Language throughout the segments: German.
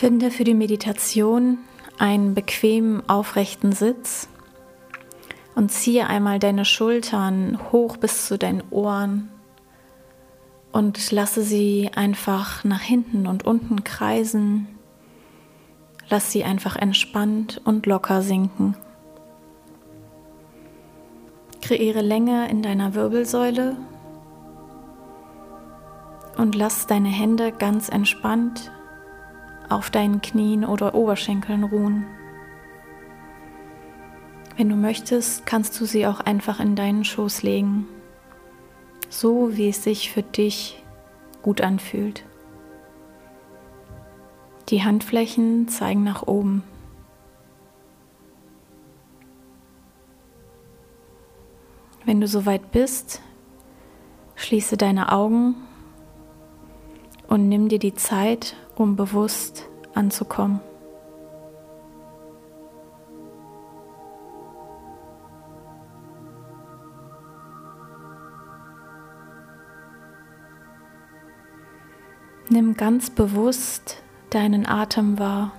Finde für die Meditation einen bequemen, aufrechten Sitz und ziehe einmal deine Schultern hoch bis zu deinen Ohren und lasse sie einfach nach hinten und unten kreisen. Lass sie einfach entspannt und locker sinken. Kreiere Länge in deiner Wirbelsäule und lass deine Hände ganz entspannt auf deinen Knien oder Oberschenkeln ruhen. Wenn du möchtest, kannst du sie auch einfach in deinen Schoß legen, so wie es sich für dich gut anfühlt. Die Handflächen zeigen nach oben. Wenn du soweit bist, schließe deine Augen und nimm dir die Zeit, um bewusst anzukommen. Nimm ganz bewusst deinen Atem wahr.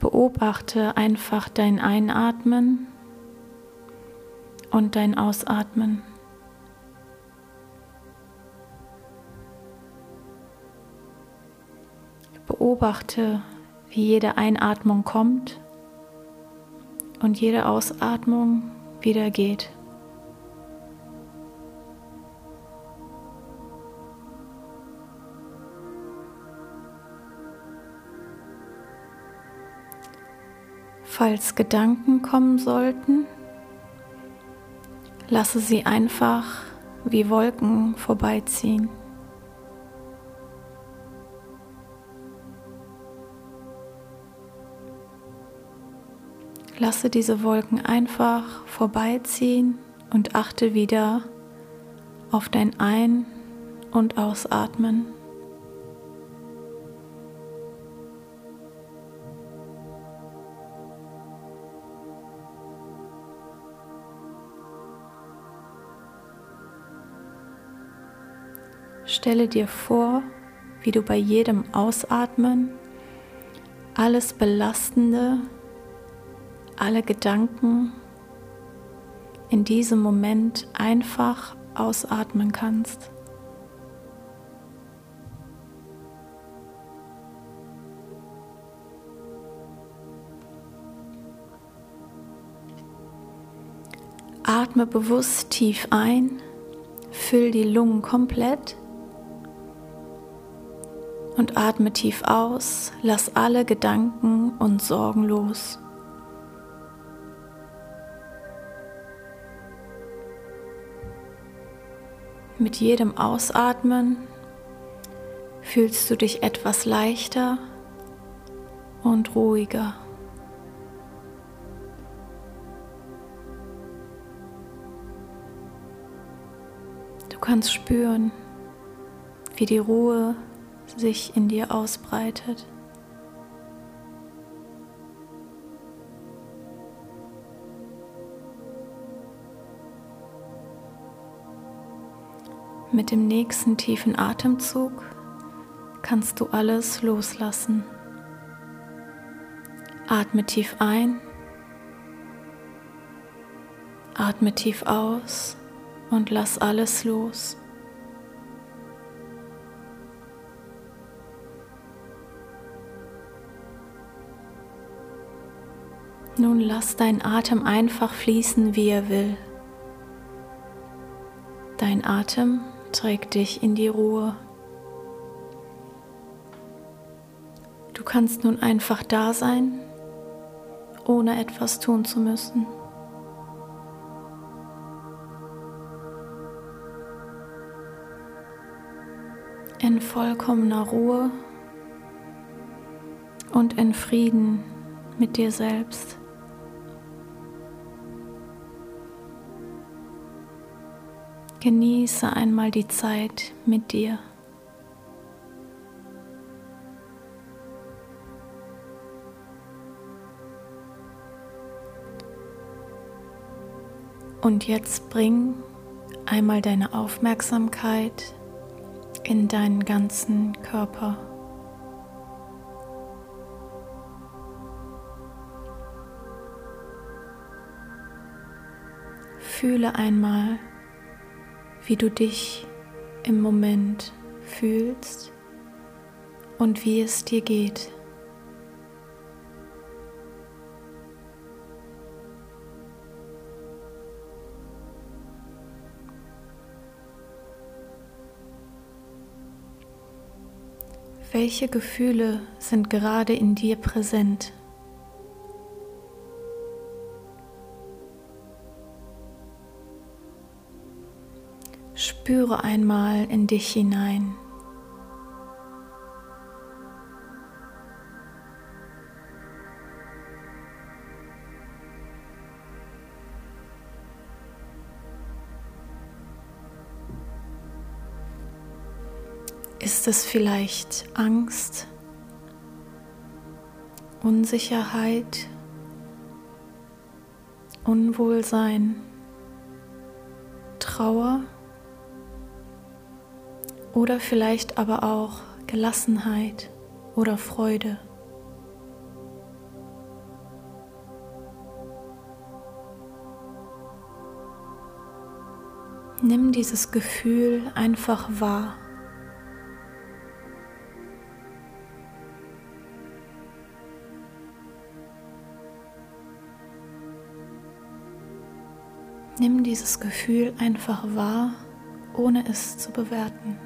Beobachte einfach dein Einatmen und dein Ausatmen. Beobachte, wie jede Einatmung kommt und jede Ausatmung wieder geht. Falls Gedanken kommen sollten, lasse sie einfach wie Wolken vorbeiziehen. Lasse diese Wolken einfach vorbeiziehen und achte wieder auf dein Ein- und Ausatmen. Stelle dir vor, wie du bei jedem Ausatmen alles Belastende, alle Gedanken in diesem Moment einfach ausatmen kannst. Atme bewusst tief ein, füll die Lungen komplett und atme tief aus, lass alle Gedanken und Sorgen los. Mit jedem Ausatmen fühlst du dich etwas leichter und ruhiger. Du kannst spüren, wie die Ruhe sich in dir ausbreitet. Mit dem nächsten tiefen Atemzug kannst du alles loslassen. Atme tief ein, atme tief aus und lass alles los. Nun lass dein Atem einfach fließen, wie er will. Dein Atem trägt dich in die Ruhe. Du kannst nun einfach da sein, ohne etwas tun zu müssen. In vollkommener Ruhe und in Frieden mit dir selbst. Genieße einmal die Zeit mit dir. Und jetzt bring einmal deine Aufmerksamkeit in deinen ganzen Körper. Fühle einmal, wie du dich im Moment fühlst und wie es dir geht. Welche Gefühle sind gerade in dir präsent? Spüre einmal in dich hinein. Ist es vielleicht Angst, Unsicherheit, Unwohlsein, Trauer oder vielleicht aber auch Gelassenheit oder Freude? Nimm dieses Gefühl einfach wahr. Nimm dieses Gefühl einfach wahr, ohne es zu bewerten.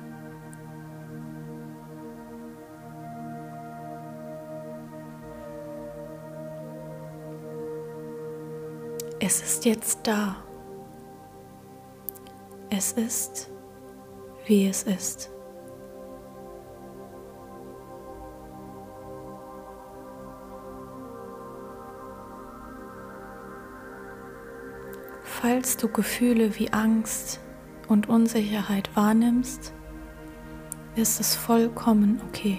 Es ist jetzt da. Es ist, wie es ist. Falls du Gefühle wie Angst und Unsicherheit wahrnimmst, ist es vollkommen okay.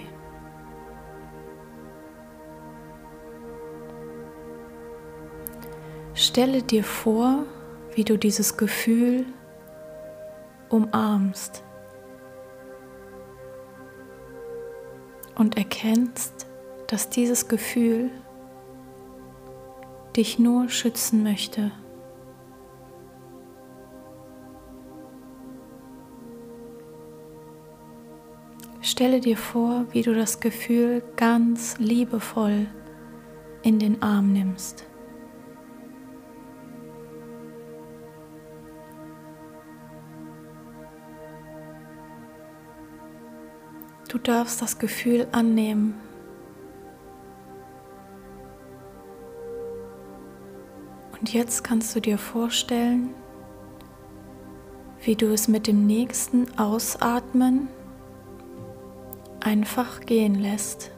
Stelle dir vor, wie du dieses Gefühl umarmst und erkennst, dass dieses Gefühl dich nur schützen möchte. Stelle dir vor, wie du das Gefühl ganz liebevoll in den Arm nimmst. Du darfst das Gefühl annehmen. Und jetzt kannst du dir vorstellen, wie du es mit dem nächsten Ausatmen einfach gehen lässt.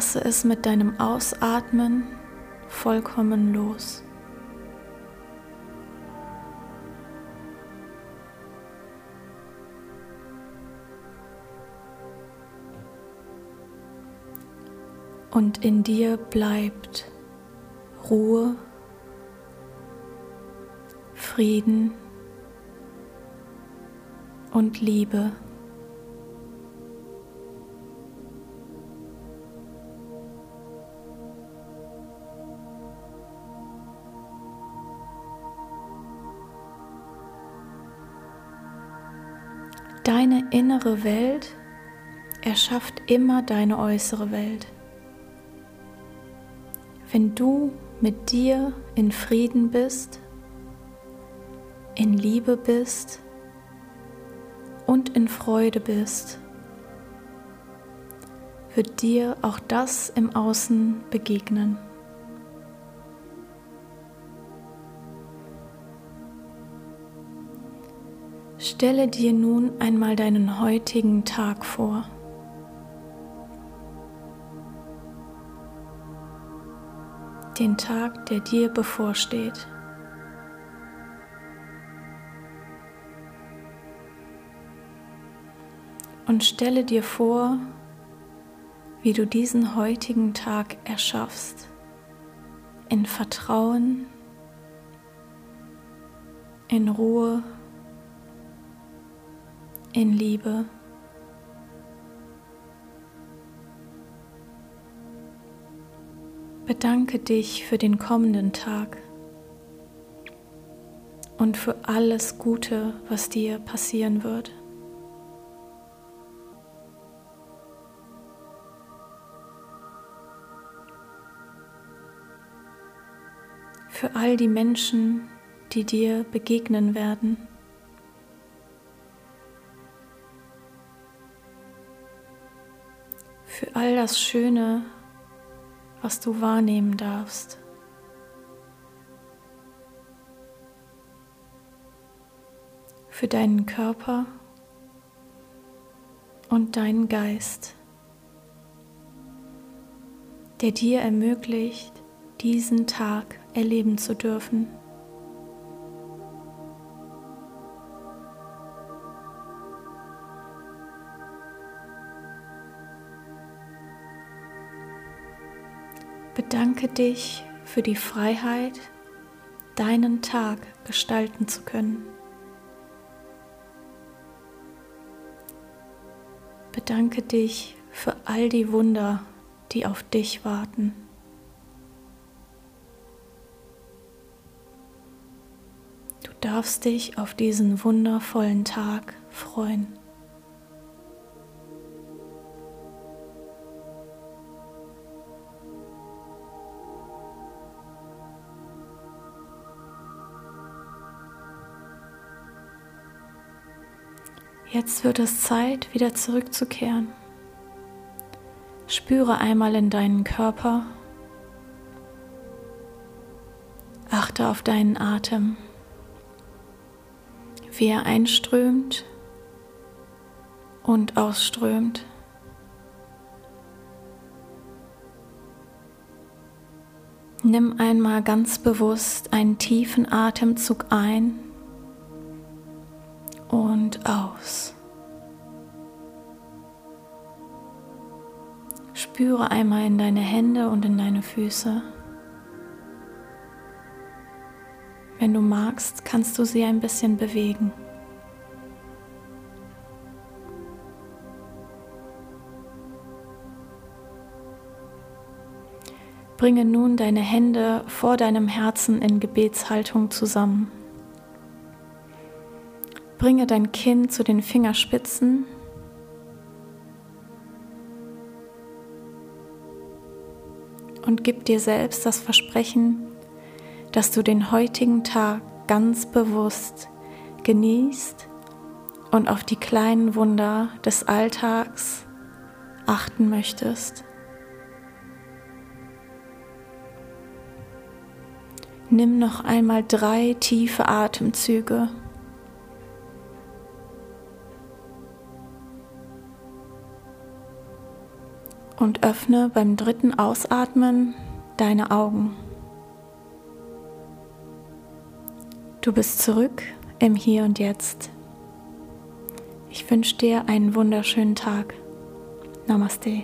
Lasse es mit deinem Ausatmen vollkommen los. Und in dir bleibt Ruhe, Frieden und Liebe. Deine innere Welt erschafft immer deine äußere Welt. Wenn du mit dir in Frieden bist, in Liebe bist und in Freude bist, wird dir auch das im Außen begegnen. Stelle dir nun einmal deinen heutigen Tag vor. den Tag, der dir bevorsteht. Und stelle dir vor, wie du diesen heutigen Tag erschaffst in Vertrauen, in Ruhe, in Liebe. Bedanke dich für den kommenden Tag und für alles Gute, was dir passieren wird. Für all die Menschen, die dir begegnen werden. Für all das Schöne, was du wahrnehmen darfst. Für deinen Körper und deinen Geist, der dir ermöglicht, diesen Tag erleben zu dürfen. Bedanke dich für die Freiheit, deinen Tag gestalten zu können. Bedanke dich für all die Wunder, die auf dich warten. Du darfst dich auf diesen wundervollen Tag freuen. Jetzt wird es Zeit, wieder zurückzukehren. Spüre einmal in deinen Körper. Achte auf deinen Atem, wie er einströmt und ausströmt. Nimm einmal ganz bewusst einen tiefen Atemzug ein und aus. Spüre einmal in deine Hände und in deine Füße. Wenn du magst, kannst du sie ein bisschen bewegen. Bringe nun deine Hände vor deinem Herzen in Gebetshaltung zusammen. Bringe dein Kinn zu den Fingerspitzen. Und gib dir selbst das Versprechen, dass du den heutigen Tag ganz bewusst genießt und auf die kleinen Wunder des Alltags achten möchtest. Nimm noch einmal drei tiefe Atemzüge. Und öffne beim dritten Ausatmen deine Augen. Du bist zurück im Hier und Jetzt. Ich wünsche dir einen wunderschönen Tag. Namaste.